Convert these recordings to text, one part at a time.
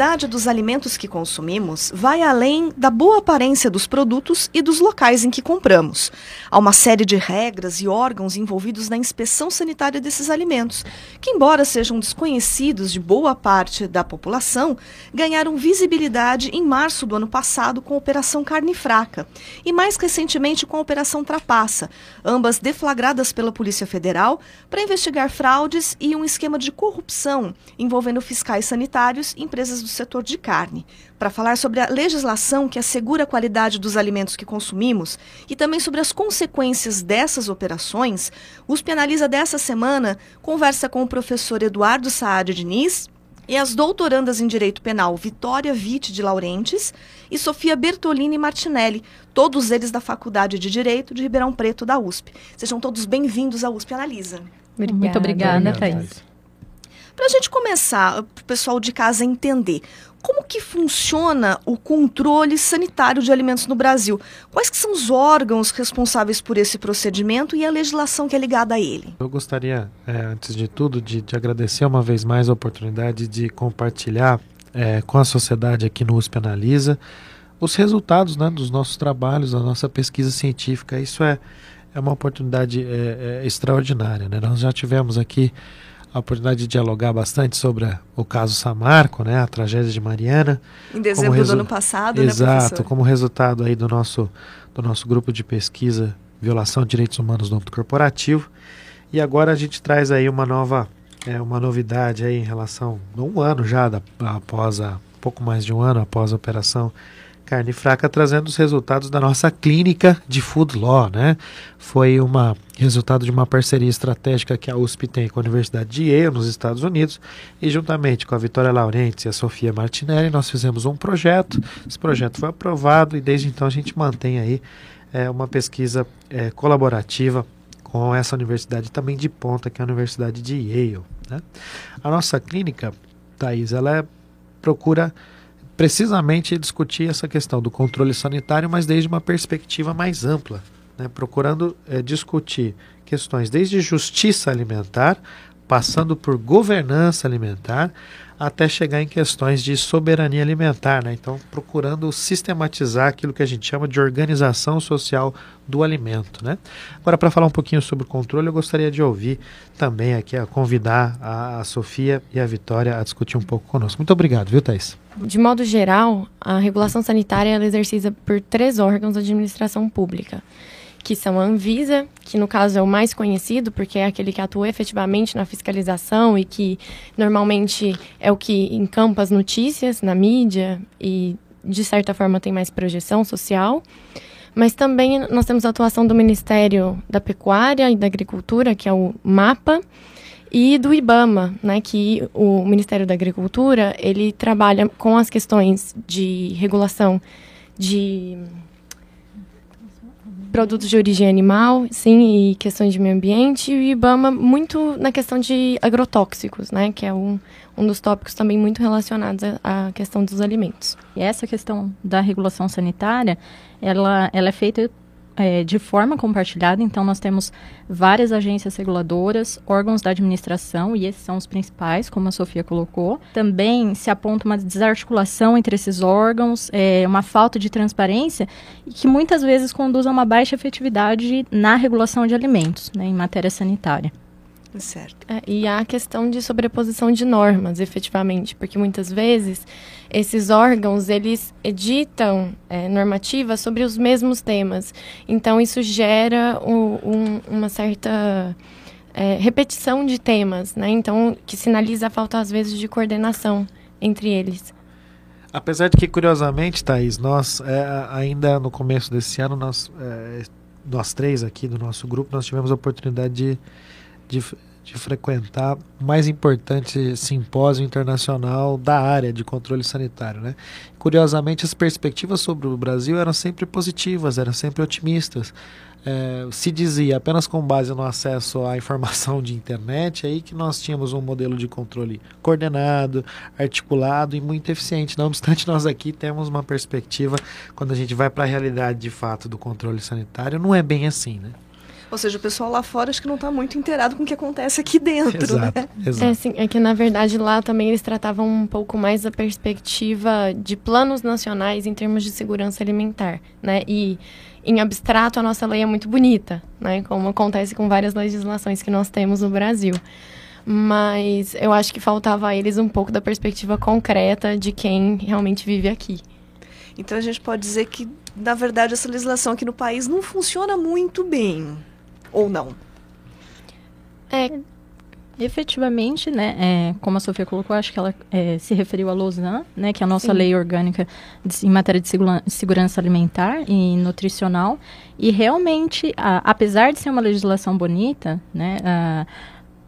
Qualidade dos alimentos que consumimos vai além da boa aparência dos produtos e dos locais em que compramos. Há uma série de regras e órgãos envolvidos na inspeção sanitária desses alimentos, que, embora sejam desconhecidos de boa parte da população, ganharam visibilidade em março do ano passado com a Operação Carne Fraca e mais recentemente com a Operação Trapaça, ambas deflagradas pela Polícia Federal para investigar fraudes e um esquema de corrupção envolvendo fiscais sanitários e empresas do setor de carne, para falar sobre a legislação que assegura a qualidade dos alimentos que consumimos e também sobre as consequências dessas operações, o USP Analisa dessa semana conversa com o professor Eduardo Saad Diniz, e as doutorandas em Direito Penal Vitória Vitti de Laurentes e Sofia Bertolini Martinelli, todos eles da Faculdade de Direito de Ribeirão Preto da USP. Sejam todos bem-vindos à USP Analisa. Obrigada. Muito obrigada, Thaís. Para a gente começar, para o pessoal de casa entender, como que funciona o controle sanitário de alimentos no Brasil? Quais que são os órgãos responsáveis por esse procedimento e a legislação que é ligada a ele? Eu gostaria, é, antes de tudo, de, de, agradecer uma vez mais a oportunidade de compartilhar é, com a sociedade aqui no USP Analisa os resultados né, dos nossos trabalhos, da nossa pesquisa científica. Isso é, é uma oportunidade é, é extraordinária. Né? Nós já tivemos aqui a oportunidade de dialogar bastante sobre o caso Samarco, né, a tragédia de Mariana. Em dezembro do ano passado, Exato, né, como resultado aí do nosso, do nosso grupo de pesquisa Violação de Direitos Humanos no âmbito corporativo. E agora a gente traz aí uma nova, é, uma novidade aí em relação, um ano já da, após a, pouco mais de um ano após a operação Carne Fraca, trazendo os resultados da nossa clínica de Food Law, né? Foi uma resultado de uma parceria estratégica que a USP tem com a Universidade de Yale, nos Estados Unidos, e juntamente com a Vitória Laurentes e a Sofia Martinelli, nós fizemos um projeto. Esse projeto foi aprovado e desde então a gente mantém aí é, uma pesquisa é, colaborativa com essa universidade também de ponta, que é a Universidade de Yale. Né? A nossa clínica, Thais, ela é, procura precisamente discutir essa questão do controle sanitário, mas desde uma perspectiva mais ampla, né? procurando é, discutir questões desde justiça alimentar, passando por governança alimentar, até chegar em questões de soberania alimentar. Né? Então, procurando sistematizar aquilo que a gente chama de organização social do alimento. Né? Agora, para falar um pouquinho sobre o controle, eu gostaria de ouvir também aqui, a convidar a, a Sofia e a Vitória a discutir um pouco conosco. Muito obrigado, viu, Thais? De modo geral, a regulação sanitária é exercida por três órgãos da administração pública que são a Anvisa, que no caso é o mais conhecido, porque é aquele que atua efetivamente na fiscalização e que normalmente é o que encampa as notícias na mídia e, de certa forma, tem mais projeção social. Mas também nós temos a atuação do Ministério da Pecuária e da Agricultura, que é o MAPA, e do IBAMA, né, que o Ministério da Agricultura, ele trabalha com as questões de regulação de produtos de origem animal, sim, e questões de meio ambiente, e o IBAMA muito na questão de agrotóxicos, né, que é um, um dos tópicos também muito relacionados à questão dos alimentos. E essa questão da regulação sanitária, ela, ela é feita é, de forma compartilhada, então nós temos várias agências reguladoras, órgãos da administração, e esses são os principais, como a Sofia colocou. Também se aponta uma desarticulação entre esses órgãos, é, uma falta de transparência, que muitas vezes conduz a uma baixa efetividade na regulação de alimentos, né, em matéria sanitária. Certo. É, e há a questão de sobreposição de normas, efetivamente, porque muitas vezes esses órgãos eles editam é, normativas sobre os mesmos temas. Então isso gera um, um, uma certa é, repetição de temas, né? Então que sinaliza a falta às vezes de coordenação entre eles. Apesar de que curiosamente, Thaís, nós é, ainda no começo desse ano nós é, nós três aqui do nosso grupo nós tivemos a oportunidade de de, de frequentar o mais importante simpósio internacional da área de controle sanitário. Né? Curiosamente, as perspectivas sobre o Brasil eram sempre positivas, eram sempre otimistas. É, se dizia apenas com base no acesso à informação de internet aí que nós tínhamos um modelo de controle coordenado, articulado e muito eficiente. Não obstante, nós aqui temos uma perspectiva quando a gente vai para a realidade de fato do controle sanitário, não é bem assim, né? Ou seja, o pessoal lá fora acho que não está muito inteirado com o que acontece aqui dentro, exato, né? Exato. É, assim, é que, na verdade, lá também eles tratavam um pouco mais da perspectiva de planos nacionais em termos de segurança alimentar, né? E, em abstrato, a nossa lei é muito bonita, né? Como acontece com várias legislações que nós temos no Brasil. Mas eu acho que faltava a eles um pouco da perspectiva concreta de quem realmente vive aqui. Então a gente pode dizer que, na verdade, essa legislação aqui no país não funciona muito bem. Ou não? É, Efetivamente, né, é, como a Sofia colocou, acho que ela é, se referiu à Lausanne, né, que é a nossa Sim. lei orgânica de, em matéria de segura, segurança alimentar e nutricional. E realmente, a, apesar de ser uma legislação bonita, né, a,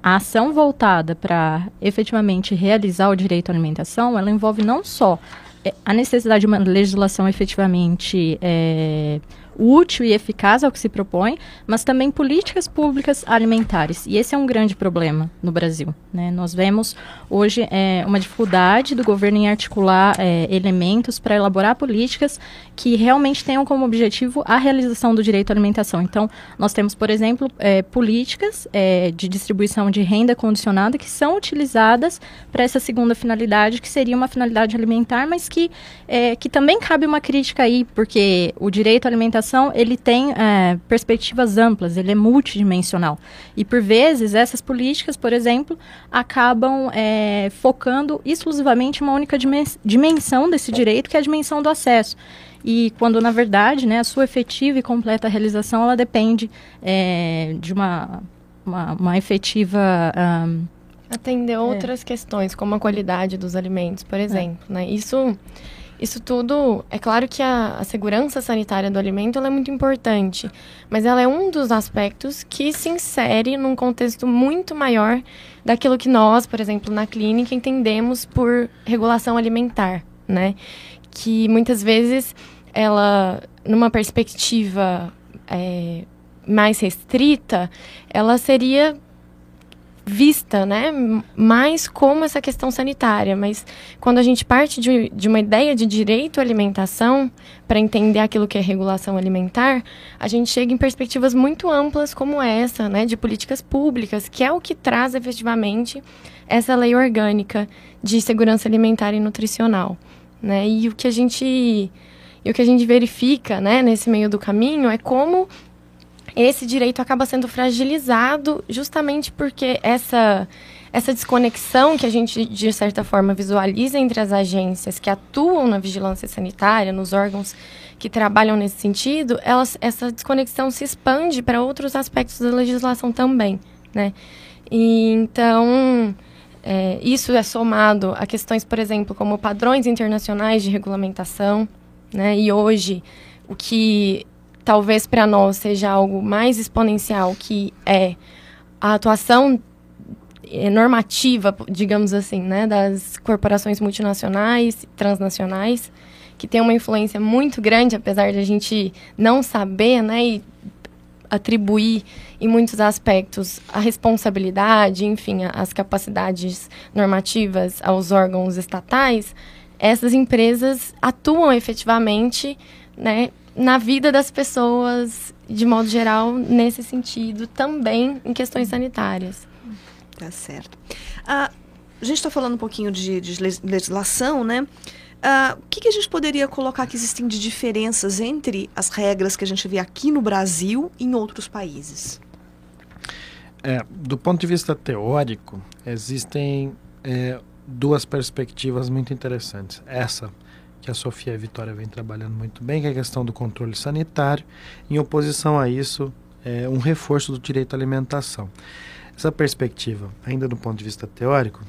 a ação voltada para efetivamente realizar o direito à alimentação, ela envolve não só é, a necessidade de uma legislação efetivamente é, útil e eficaz ao que se propõe, mas também políticas públicas alimentares. E esse é um grande problema no Brasil. Né? Nós vemos hoje é, uma dificuldade do governo em articular é, elementos para elaborar políticas que realmente tenham como objetivo a realização do direito à alimentação. Então, nós temos, por exemplo, é, políticas é, de distribuição de renda condicionada que são utilizadas para essa segunda finalidade, que seria uma finalidade alimentar, mas que, é, que também cabe uma crítica aí, porque o direito à alimentação ele tem é, perspectivas amplas, ele é multidimensional. E por vezes essas políticas, por exemplo, acabam é, focando exclusivamente uma única dimensão desse direito, que é a dimensão do acesso. E quando, na verdade, né, a sua efetiva e completa realização, ela depende é, de uma, uma, uma efetiva... Um, Atender outras questões, como a qualidade dos alimentos, por exemplo. Né? Isso... Isso tudo, é claro que a, a segurança sanitária do alimento é muito importante, mas ela é um dos aspectos que se insere num contexto muito maior daquilo que nós, por exemplo, na clínica, entendemos por regulação alimentar, né? Que muitas vezes ela, numa perspectiva é, mais restrita, ela seria vista, né, mais como essa questão sanitária, mas quando a gente parte de, de uma ideia de direito à alimentação para entender aquilo que é regulação alimentar, a gente chega em perspectivas muito amplas como essa, né, de políticas públicas, que é o que traz efetivamente essa lei orgânica de segurança alimentar e nutricional, né, e o que a gente e o que a gente verifica, né, nesse meio do caminho é como esse direito acaba sendo fragilizado justamente porque essa essa desconexão que a gente de certa forma visualiza entre as agências que atuam na vigilância sanitária, nos órgãos que trabalham nesse sentido, elas, essa desconexão se expande para outros aspectos da legislação também, né? E, então é, isso é somado a questões, por exemplo, como padrões internacionais de regulamentação, né? E hoje o que talvez para nós seja algo mais exponencial, que é a atuação normativa, digamos assim, né, das corporações multinacionais, transnacionais, que tem uma influência muito grande, apesar de a gente não saber, né, e atribuir em muitos aspectos a responsabilidade, enfim, as capacidades normativas aos órgãos estatais, essas empresas atuam efetivamente, né, na vida das pessoas, de modo geral, nesse sentido, também em questões sanitárias. Tá certo. Ah, a gente está falando um pouquinho de, de legislação, né? Ah, o que, que, a gente poderia colocar que existem de diferenças entre as regras que a gente vê aqui no Brasil e em outros países? É, do ponto de vista teórico, existem é, duas perspectivas muito interessantes. Essa que a Sofia e Vitória vem trabalhando muito bem, que é a questão do controle sanitário. Em oposição a isso, é um reforço do direito à alimentação. Essa perspectiva, ainda do ponto de vista teórico,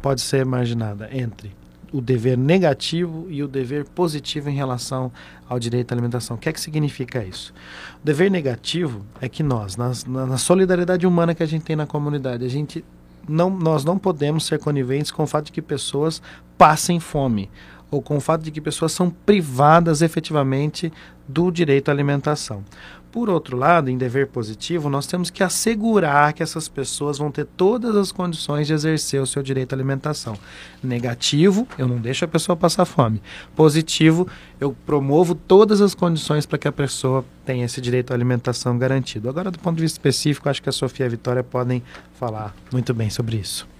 pode ser imaginada entre o dever negativo e o dever positivo em relação ao direito à alimentação. O que é que significa isso? O dever negativo é que nós, na, na solidariedade humana que a gente tem na comunidade, a gente não, nós não podemos ser coniventes com o fato de que pessoas passem fome ou com o fato de que pessoas são privadas efetivamente do direito à alimentação. Por outro lado, em dever positivo, nós temos que assegurar que essas pessoas vão ter todas as condições de exercer o seu direito à alimentação. Negativo, eu não deixo a pessoa passar fome. Positivo, eu promovo todas as condições para que a pessoa tenha esse direito à alimentação garantido. Agora, do ponto de vista específico, acho que a Sofia e a Vitória podem falar muito bem sobre isso.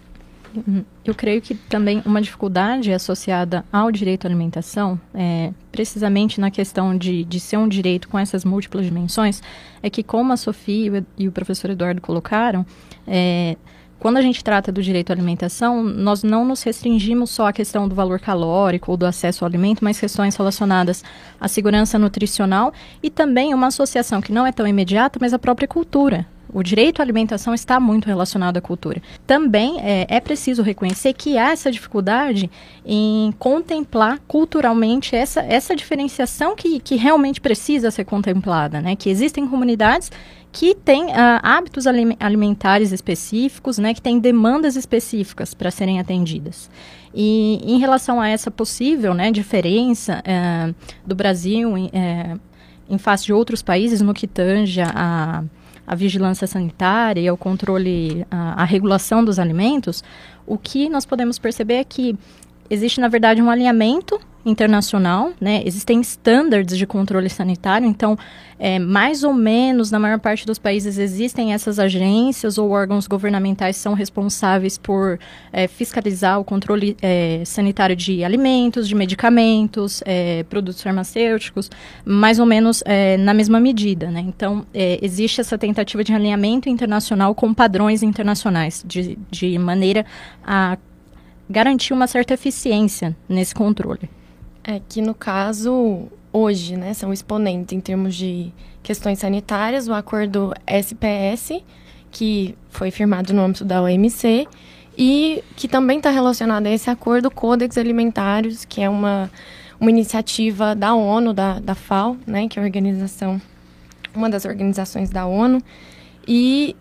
Eu creio que também uma dificuldade associada ao direito à alimentação, é, precisamente na questão de, de ser um direito com essas múltiplas dimensões, é que, como a Sofia e o professor Eduardo colocaram, é, quando a gente trata do direito à alimentação, nós não nos restringimos só à questão do valor calórico ou do acesso ao alimento, mas questões relacionadas à segurança nutricional e também uma associação que não é tão imediata, mas a própria cultura. O direito à alimentação está muito relacionado à cultura. Também é, é, preciso reconhecer que há essa dificuldade em contemplar culturalmente essa, essa diferenciação que, que realmente precisa ser contemplada, né? Que existem comunidades que têm uh, hábitos alimentares específicos, né? Que têm demandas específicas para serem atendidas. E em relação a essa possível né, diferença uh, do Brasil em, uh, em face de outros países no que tange a a vigilância sanitária e ao controle, a, a regulação dos alimentos, o que nós podemos perceber é que existe, na verdade, um alinhamento internacional, né? Existem standards de controle sanitário, então, é, mais ou menos, na maior parte dos países existem essas agências ou órgãos governamentais são responsáveis por é, fiscalizar o controle é, sanitário de alimentos, de medicamentos, é, produtos farmacêuticos, mais ou menos é, na mesma medida, né? Então, é, existe essa tentativa de alinhamento internacional com padrões internacionais, de, de maneira a garantir uma certa eficiência nesse controle. É que no caso, hoje, né, são exponentes em termos de questões sanitárias, o acordo SPS, que foi firmado no âmbito da OMC, e que também está relacionado a esse acordo, Codex Alimentares, que é uma, uma iniciativa da ONU, da, da FAO, né, que é organização, uma das organizações da ONU, e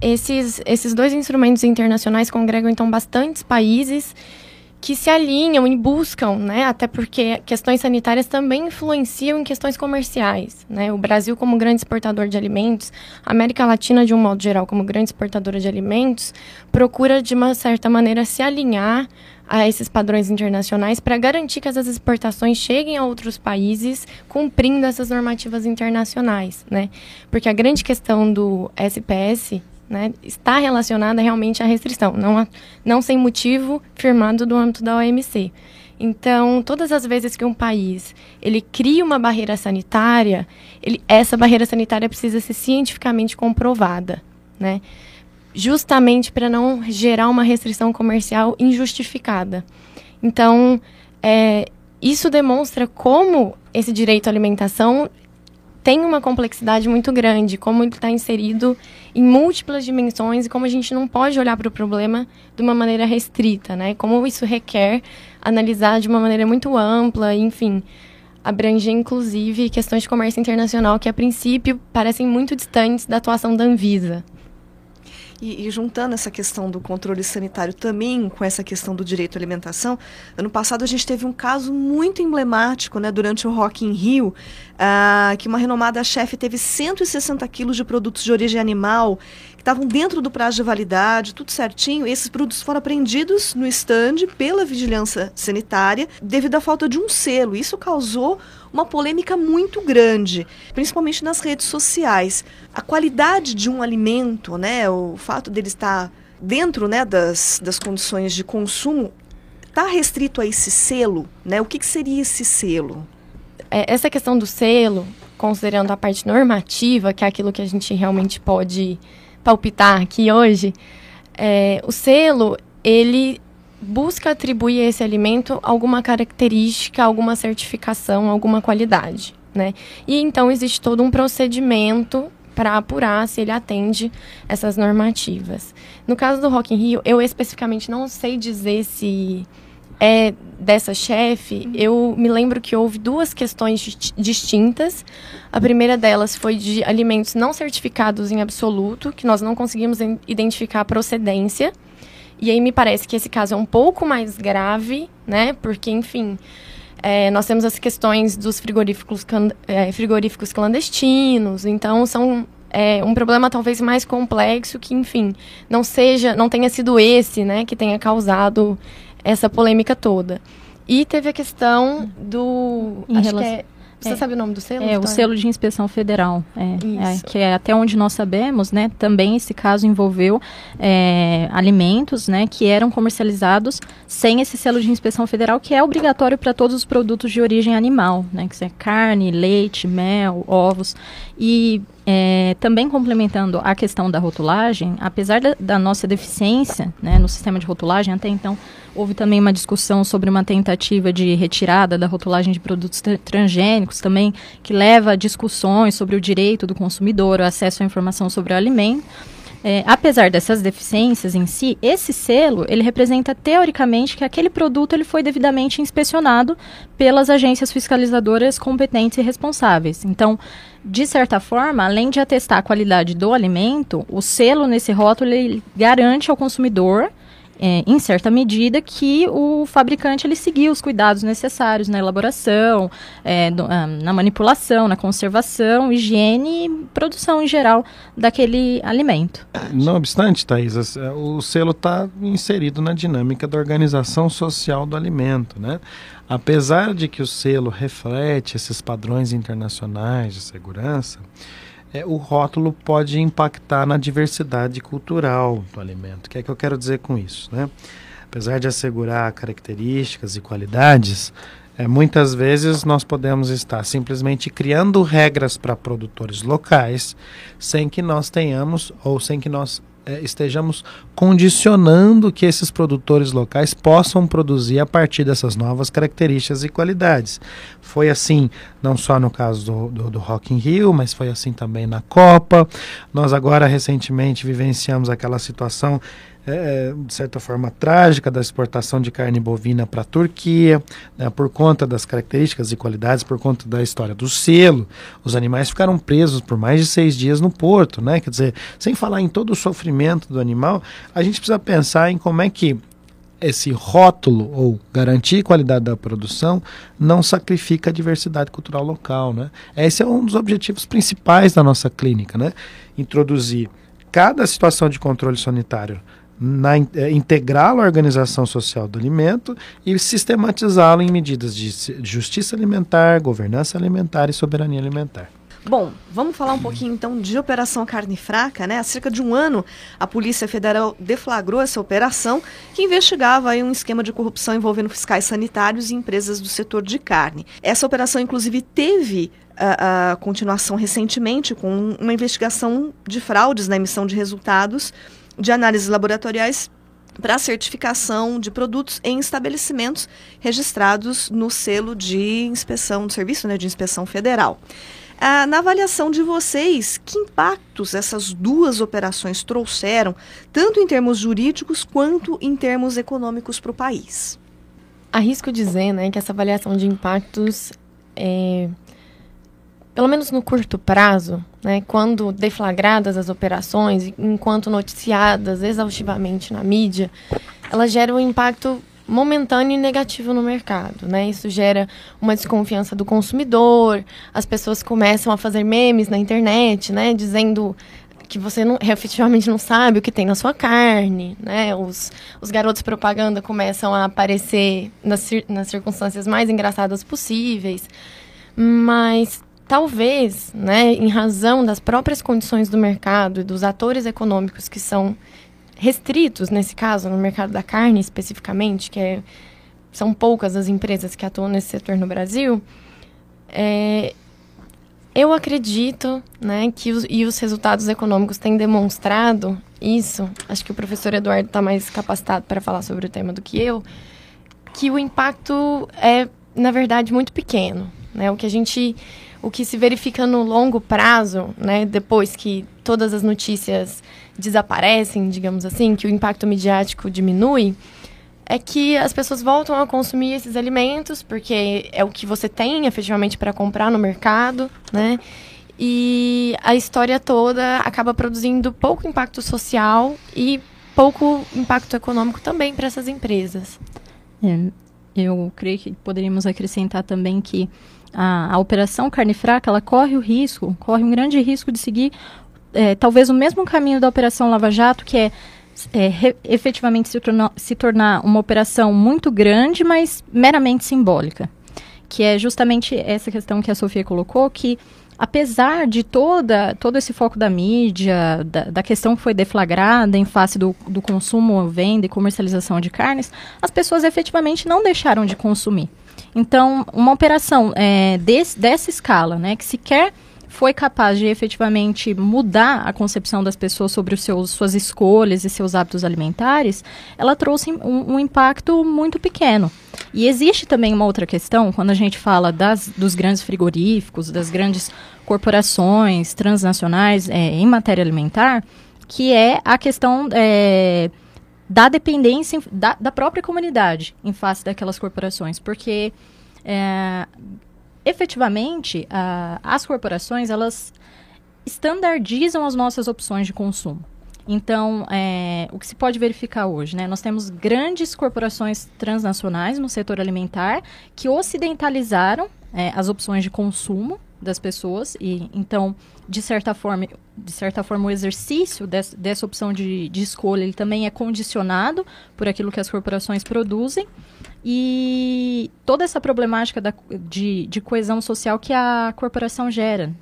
esses, esses dois instrumentos internacionais congregam, então, bastantes países que se alinham e buscam, né? Até porque questões sanitárias também influenciam em questões comerciais, né? O Brasil como grande exportador de alimentos, a América Latina de um modo geral como grande exportadora de alimentos, procura de uma certa maneira se alinhar a esses padrões internacionais para garantir que essas exportações cheguem a outros países cumprindo essas normativas internacionais, né? Porque a grande questão do SPS né, está relacionada realmente à restrição, não, a, não sem motivo firmado do âmbito da OMC. Então, todas as vezes que um país ele cria uma barreira sanitária, ele, essa barreira sanitária precisa ser cientificamente comprovada, né? justamente para não gerar uma restrição comercial injustificada. Então, é, isso demonstra como esse direito à alimentação tem uma complexidade muito grande, como ele está inserido em múltiplas dimensões e como a gente não pode olhar para o problema de uma maneira restrita, né? Como isso requer analisar de uma maneira muito ampla, enfim, abranger inclusive questões de comércio internacional que a princípio parecem muito distantes da atuação da Anvisa. E, e, juntando essa questão do controle sanitário também com essa questão do direito à alimentação, ano passado a gente teve um caso muito emblemático, né, durante o Rock in Rio, uh, que uma renomada chefe teve 160 quilos de produtos de origem animal estavam dentro do prazo de validade, tudo certinho. Esses produtos foram apreendidos no estande pela vigilância sanitária devido à falta de um selo. Isso causou uma polêmica muito grande, principalmente nas redes sociais. A qualidade de um alimento, né, o fato dele estar dentro né, das, das condições de consumo, está restrito a esse selo? Né? O que, que seria esse selo? É, essa questão do selo, considerando a parte normativa, que é aquilo que a gente realmente pode palpitar aqui hoje, é, o selo, ele busca atribuir a esse alimento alguma característica, alguma certificação, alguma qualidade, né? E então existe todo um procedimento para apurar se ele atende essas normativas. No caso do Rock in Rio, eu especificamente não sei dizer se é dessa chefe, eu me lembro que houve duas questões distintas. A primeira delas foi de alimentos não certificados em absoluto, que nós não conseguimos identificar a procedência. E aí me parece que esse caso é um pouco mais grave, né? Porque, enfim, é, nós temos as questões dos frigoríficos, é, frigoríficos clandestinos, então são é, um problema talvez mais complexo que, enfim, não seja, não tenha sido esse, né, que tenha causado essa polêmica toda. E teve a questão do. Em relação... é, você é, sabe o nome do selo? É, o selo de inspeção federal. É, é, que é até onde nós sabemos, né? Também esse caso envolveu é, alimentos, né? Que eram comercializados sem esse selo de inspeção federal, que é obrigatório para todos os produtos de origem animal, né? Que é carne, leite, mel, ovos. E é, também complementando a questão da rotulagem, apesar da, da nossa deficiência né, no sistema de rotulagem, até então houve também uma discussão sobre uma tentativa de retirada da rotulagem de produtos transgênicos também, que leva a discussões sobre o direito do consumidor, o acesso à informação sobre o alimento. É, apesar dessas deficiências em si, esse selo ele representa teoricamente que aquele produto ele foi devidamente inspecionado pelas agências fiscalizadoras competentes e responsáveis. Então, de certa forma, além de atestar a qualidade do alimento, o selo nesse rótulo ele garante ao consumidor é, em certa medida, que o fabricante ele seguiu os cuidados necessários na elaboração, é, do, ah, na manipulação, na conservação, higiene e produção em geral daquele alimento. Não obstante, Thais, o selo está inserido na dinâmica da organização social do alimento, né? Apesar de que o selo reflete esses padrões internacionais de segurança, é, o rótulo pode impactar na diversidade cultural do alimento. O que é que eu quero dizer com isso? Né? Apesar de assegurar características e qualidades, é, muitas vezes nós podemos estar simplesmente criando regras para produtores locais sem que nós tenhamos ou sem que nós estejamos condicionando que esses produtores locais possam produzir a partir dessas novas características e qualidades. Foi assim não só no caso do, do, do Rock in Rio, mas foi assim também na Copa. Nós agora recentemente vivenciamos aquela situação é, de certa forma trágica da exportação de carne bovina para a Turquia, né, por conta das características e qualidades, por conta da história do selo. Os animais ficaram presos por mais de seis dias no porto, né? Quer dizer, sem falar em todo o sofrimento do animal, a gente precisa pensar em como é que esse rótulo ou garantir qualidade da produção não sacrifica a diversidade cultural local, né? Esse é um dos objetivos principais da nossa clínica, né? Introduzir cada situação de controle sanitário integrá-lo à organização social do alimento e sistematizá-lo em medidas de justiça alimentar, governança alimentar e soberania alimentar. Bom, vamos falar um pouquinho então de Operação Carne Fraca, né? Há cerca de um ano, a Polícia Federal deflagrou essa operação que investigava aí um esquema de corrupção envolvendo fiscais sanitários e empresas do setor de carne. Essa operação, inclusive, teve a, a continuação recentemente com uma investigação de fraudes na emissão de resultados de análises laboratoriais para certificação de produtos em estabelecimentos registrados no selo de inspeção do serviço, né, de inspeção federal. Ah, na avaliação de vocês, que impactos essas duas operações trouxeram, tanto em termos jurídicos quanto em termos econômicos para o país? Arrisco dizer né, que essa avaliação de impactos é, pelo menos no curto prazo, né, quando deflagradas as operações, enquanto noticiadas exaustivamente na mídia, elas geram um impacto momentâneo e negativo no mercado, né? Isso gera uma desconfiança do consumidor, as pessoas começam a fazer memes na internet, né, dizendo que você não, efetivamente não sabe o que tem na sua carne, né? Os, os garotos propaganda começam a aparecer nas, nas circunstâncias mais engraçadas possíveis, mas talvez, né, em razão das próprias condições do mercado e dos atores econômicos que são restritos, nesse caso, no mercado da carne especificamente, que é, são poucas as empresas que atuam nesse setor no Brasil, é, eu acredito né, que os, e os resultados econômicos têm demonstrado isso, acho que o professor Eduardo está mais capacitado para falar sobre o tema do que eu, que o impacto é, na verdade, muito pequeno. Né? O que a gente o que se verifica no longo prazo, né, depois que todas as notícias desaparecem, digamos assim, que o impacto midiático diminui, é que as pessoas voltam a consumir esses alimentos porque é o que você tem efetivamente para comprar no mercado, né? E a história toda acaba produzindo pouco impacto social e pouco impacto econômico também para essas empresas. É, eu creio que poderíamos acrescentar também que a, a, operação carne fraca ela corre o risco, corre um grande risco de seguir é, talvez o mesmo caminho da operação Lava Jato, que é, é re, efetivamente se, se tornar uma operação muito grande, mas meramente simbólica. Que é justamente essa questão que a Sofia colocou, que apesar de toda, todo esse foco da mídia, da, da, questão que foi deflagrada em face do, do consumo, venda e comercialização de carnes, as pessoas efetivamente não deixaram de consumir. Então, uma operação é, desse, dessa escala, né, que sequer foi capaz de efetivamente mudar a concepção das pessoas sobre os seus, suas escolhas e seus hábitos alimentares, ela trouxe um, um impacto muito pequeno. E existe também uma outra questão, quando a gente fala das, dos grandes frigoríficos, das grandes corporações transnacionais é, em matéria alimentar, que é a questão é, da dependência da, da, própria comunidade em face daquelas corporações. Porque é, efetivamente, as corporações, elas estandardizam as nossas opções de consumo. Então, é, o que se pode verificar hoje, né? Nós temos grandes corporações transnacionais no setor alimentar que ocidentalizaram é, as opções de consumo das pessoas e então de certa forma de certa forma o exercício des, dessa opção de, de escolha ele também é condicionado por aquilo que as corporações produzem e toda essa problemática da, de, de coesão social que a corporação gera.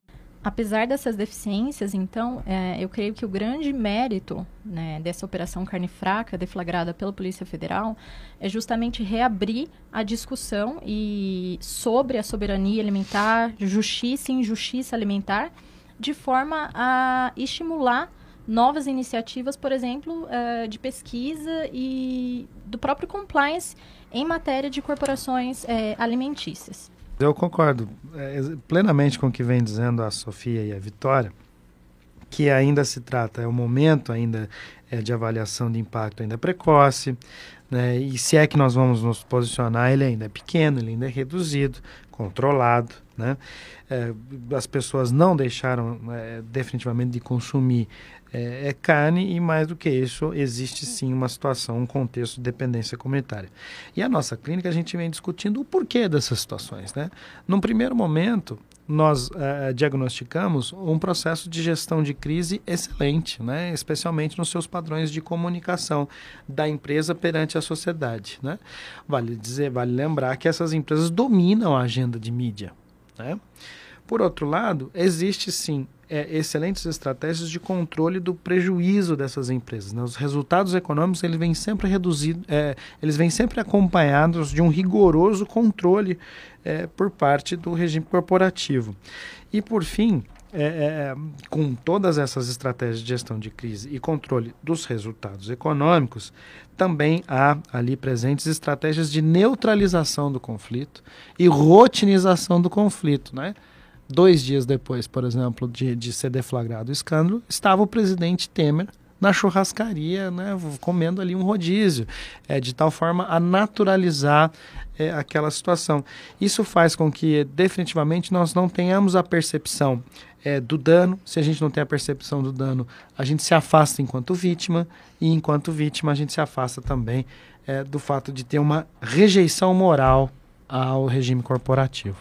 Apesar dessas deficiências, então, é, eu creio que o grande mérito né, dessa operação carne fraca, deflagrada pela Polícia Federal, é justamente reabrir a discussão e sobre a soberania alimentar, justiça e injustiça alimentar, de forma a estimular novas iniciativas, por exemplo, uh, de pesquisa e do próprio compliance em matéria de corporações é, alimentícias. Eu concordo é, plenamente com o que vem dizendo a Sofia e a Vitória, que ainda se trata, é o momento ainda é, de avaliação de impacto ainda precoce, né? e se é que nós vamos nos posicionar, ele ainda é pequeno, ele ainda é reduzido, controlado, né? É, as pessoas não deixaram é, definitivamente de consumir é, é, carne e mais do que isso existe sim uma situação, um contexto de dependência comunitária. E a nossa clínica a gente vem discutindo o porquê dessas situações, né? Num primeiro momento nós uh, diagnosticamos um processo de gestão de crise excelente, né? especialmente nos seus padrões de comunicação da empresa perante a sociedade. Né? Vale dizer, vale lembrar que essas empresas dominam a agenda de mídia. Né? Por outro lado, existe sim é, excelentes estratégias de controle do prejuízo dessas empresas. Né? Os resultados econômicos eles vêm sempre reduzidos, é, eles vêm sempre acompanhados de um rigoroso controle é, por parte do regime corporativo. E por fim, é, é, com todas essas estratégias de gestão de crise e controle dos resultados econômicos, também há ali presentes estratégias de neutralização do conflito e rotinização do conflito, né? Dois dias depois, por exemplo, de, de ser deflagrado o escândalo, estava o presidente Temer na churrascaria, né, comendo ali um rodízio, é, de tal forma a naturalizar é, aquela situação. Isso faz com que definitivamente nós não tenhamos a percepção é, do dano. Se a gente não tem a percepção do dano, a gente se afasta enquanto vítima e enquanto vítima a gente se afasta também é, do fato de ter uma rejeição moral ao regime corporativo.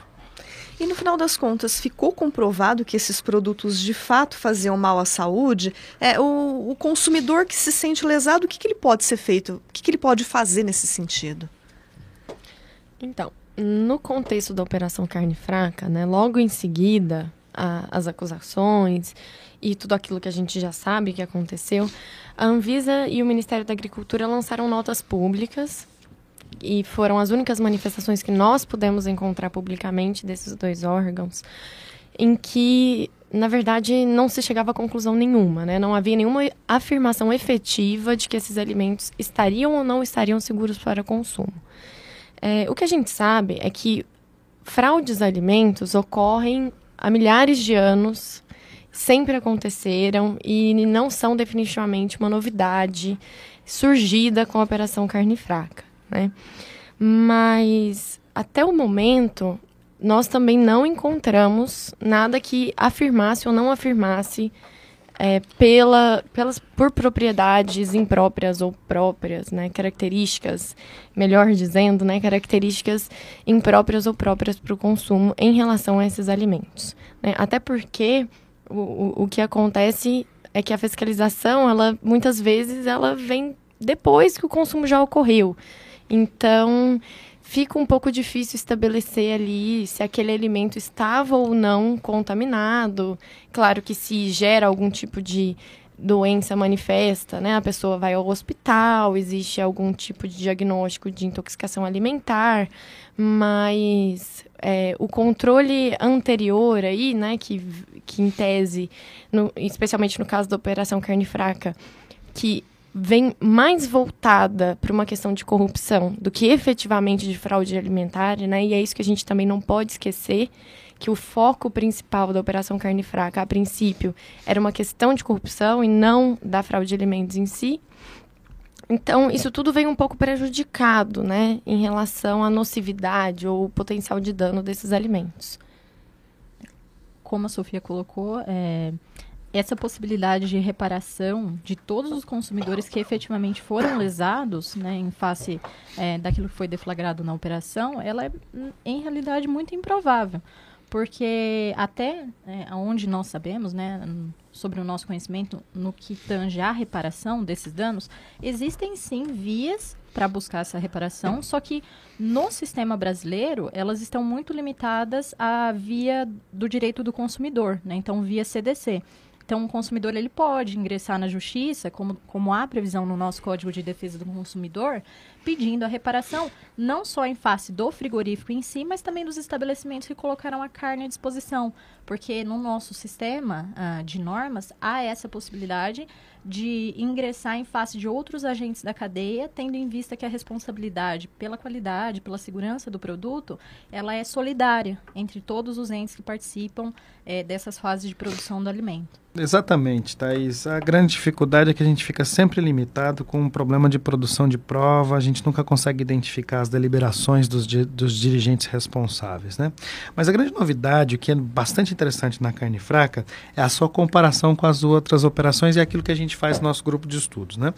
E no final das contas, ficou comprovado que esses produtos de fato faziam mal à saúde. É, o, o consumidor que se sente lesado, o que, que ele pode ser feito? O que, que ele pode fazer nesse sentido? Então, no contexto da Operação Carne Fraca, né, logo em seguida, a, as acusações e tudo aquilo que a gente já sabe que aconteceu, a Anvisa e o Ministério da Agricultura lançaram notas públicas e foram as únicas manifestações que nós pudemos encontrar publicamente desses dois órgãos, em que, na verdade, não se chegava a conclusão nenhuma, né? Não havia nenhuma afirmação efetiva de que esses alimentos estariam ou não estariam seguros para consumo. É, o que a gente sabe é que fraudes a alimentos ocorrem há milhares de anos, sempre aconteceram e não são definitivamente uma novidade surgida com a Operação Carne Fraca. Né? Mas até o momento nós também não encontramos nada que afirmasse ou não afirmasse é, pela, pelas, por propriedades impróprias ou próprias, né, características, melhor dizendo, né, características impróprias ou próprias para o consumo em relação a esses alimentos. Né? Até porque o, o, o que acontece é que a fiscalização, ela muitas vezes, ela vem depois que o consumo já ocorreu. Então, fica um pouco difícil estabelecer ali se aquele alimento estava ou não contaminado. Claro que se gera algum tipo de doença manifesta, né? A pessoa vai ao hospital, existe algum tipo de diagnóstico de intoxicação alimentar, mas é, o controle anterior aí, né, que, que em tese, no, especialmente no caso da operação carne fraca, que vem mais voltada para uma questão de corrupção do que efetivamente de fraude alimentar, né? E é isso que a gente também não pode esquecer que o foco principal da operação carne fraca, a princípio, era uma questão de corrupção e não da fraude de alimentos em si. Então, isso tudo vem um pouco prejudicado, né, em relação à nocividade ou potencial de dano desses alimentos. Como a Sofia colocou, é, essa possibilidade de reparação de todos os consumidores que efetivamente foram lesados, né, em face é, daquilo que foi deflagrado na operação, ela é, em realidade, muito improvável. Porque até é, onde nós sabemos, né, sobre o nosso conhecimento no que tange a reparação desses danos, existem sim vias para buscar essa reparação, só que no sistema brasileiro elas estão muito limitadas à via do direito do consumidor, né? então via CDC. Então, o consumidor ele pode ingressar na justiça, como, como há previsão no nosso Código de Defesa do Consumidor, pedindo a reparação não só em face do frigorífico em si, mas também dos estabelecimentos que colocaram a carne à disposição. Porque no nosso sistema uh, de normas há essa possibilidade de ingressar em face de outros agentes da cadeia, tendo em vista que a responsabilidade pela qualidade, pela segurança do produto, ela é solidária entre todos os entes que participam é, dessas fases de produção do alimento. Exatamente, Thaís. A grande dificuldade é que a gente fica sempre limitado com um problema de produção de prova, a gente nunca consegue identificar as deliberações dos, dos dirigentes responsáveis. Né? Mas a grande novidade, o que é bastante interessante na carne fraca, é a sua comparação com as outras operações e aquilo que a gente faz no nosso grupo de estudos. Né?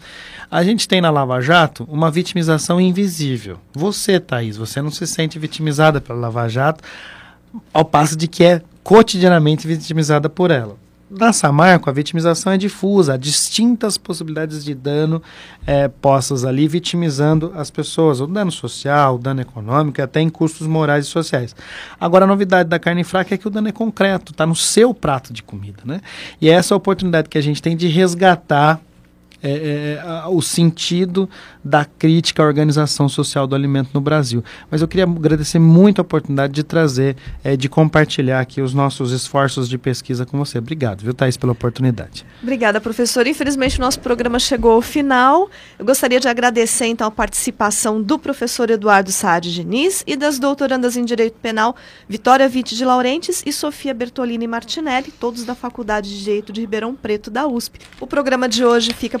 A gente tem na Lava Jato uma vitimização invisível. Você, Thaís, você não se sente vitimizada pela Lava Jato, ao passo de que é cotidianamente vitimizada por ela. Na Samarco, a vitimização é difusa, há distintas possibilidades de dano é, postas ali, vitimizando as pessoas, o dano social, o dano econômico até em custos morais e sociais. Agora, a novidade da carne fraca é que o dano é concreto, está no seu prato de comida. Né? E é essa a oportunidade que a gente tem de resgatar é, é, a, o sentido da crítica à organização social do alimento no Brasil. Mas eu queria agradecer muito a oportunidade de trazer, é, de compartilhar aqui os nossos esforços de pesquisa com você. Obrigado, viu, Thaís, pela oportunidade. Obrigada, professor. Infelizmente, o nosso programa chegou ao final. Eu gostaria de agradecer, então, a participação do professor Eduardo Saad Diniz e das doutorandas em Direito Penal Vitória Vitti de Laurentes e Sofia Bertolini Martinelli, todos da Faculdade de Direito de Ribeirão Preto da USP. O programa de hoje fica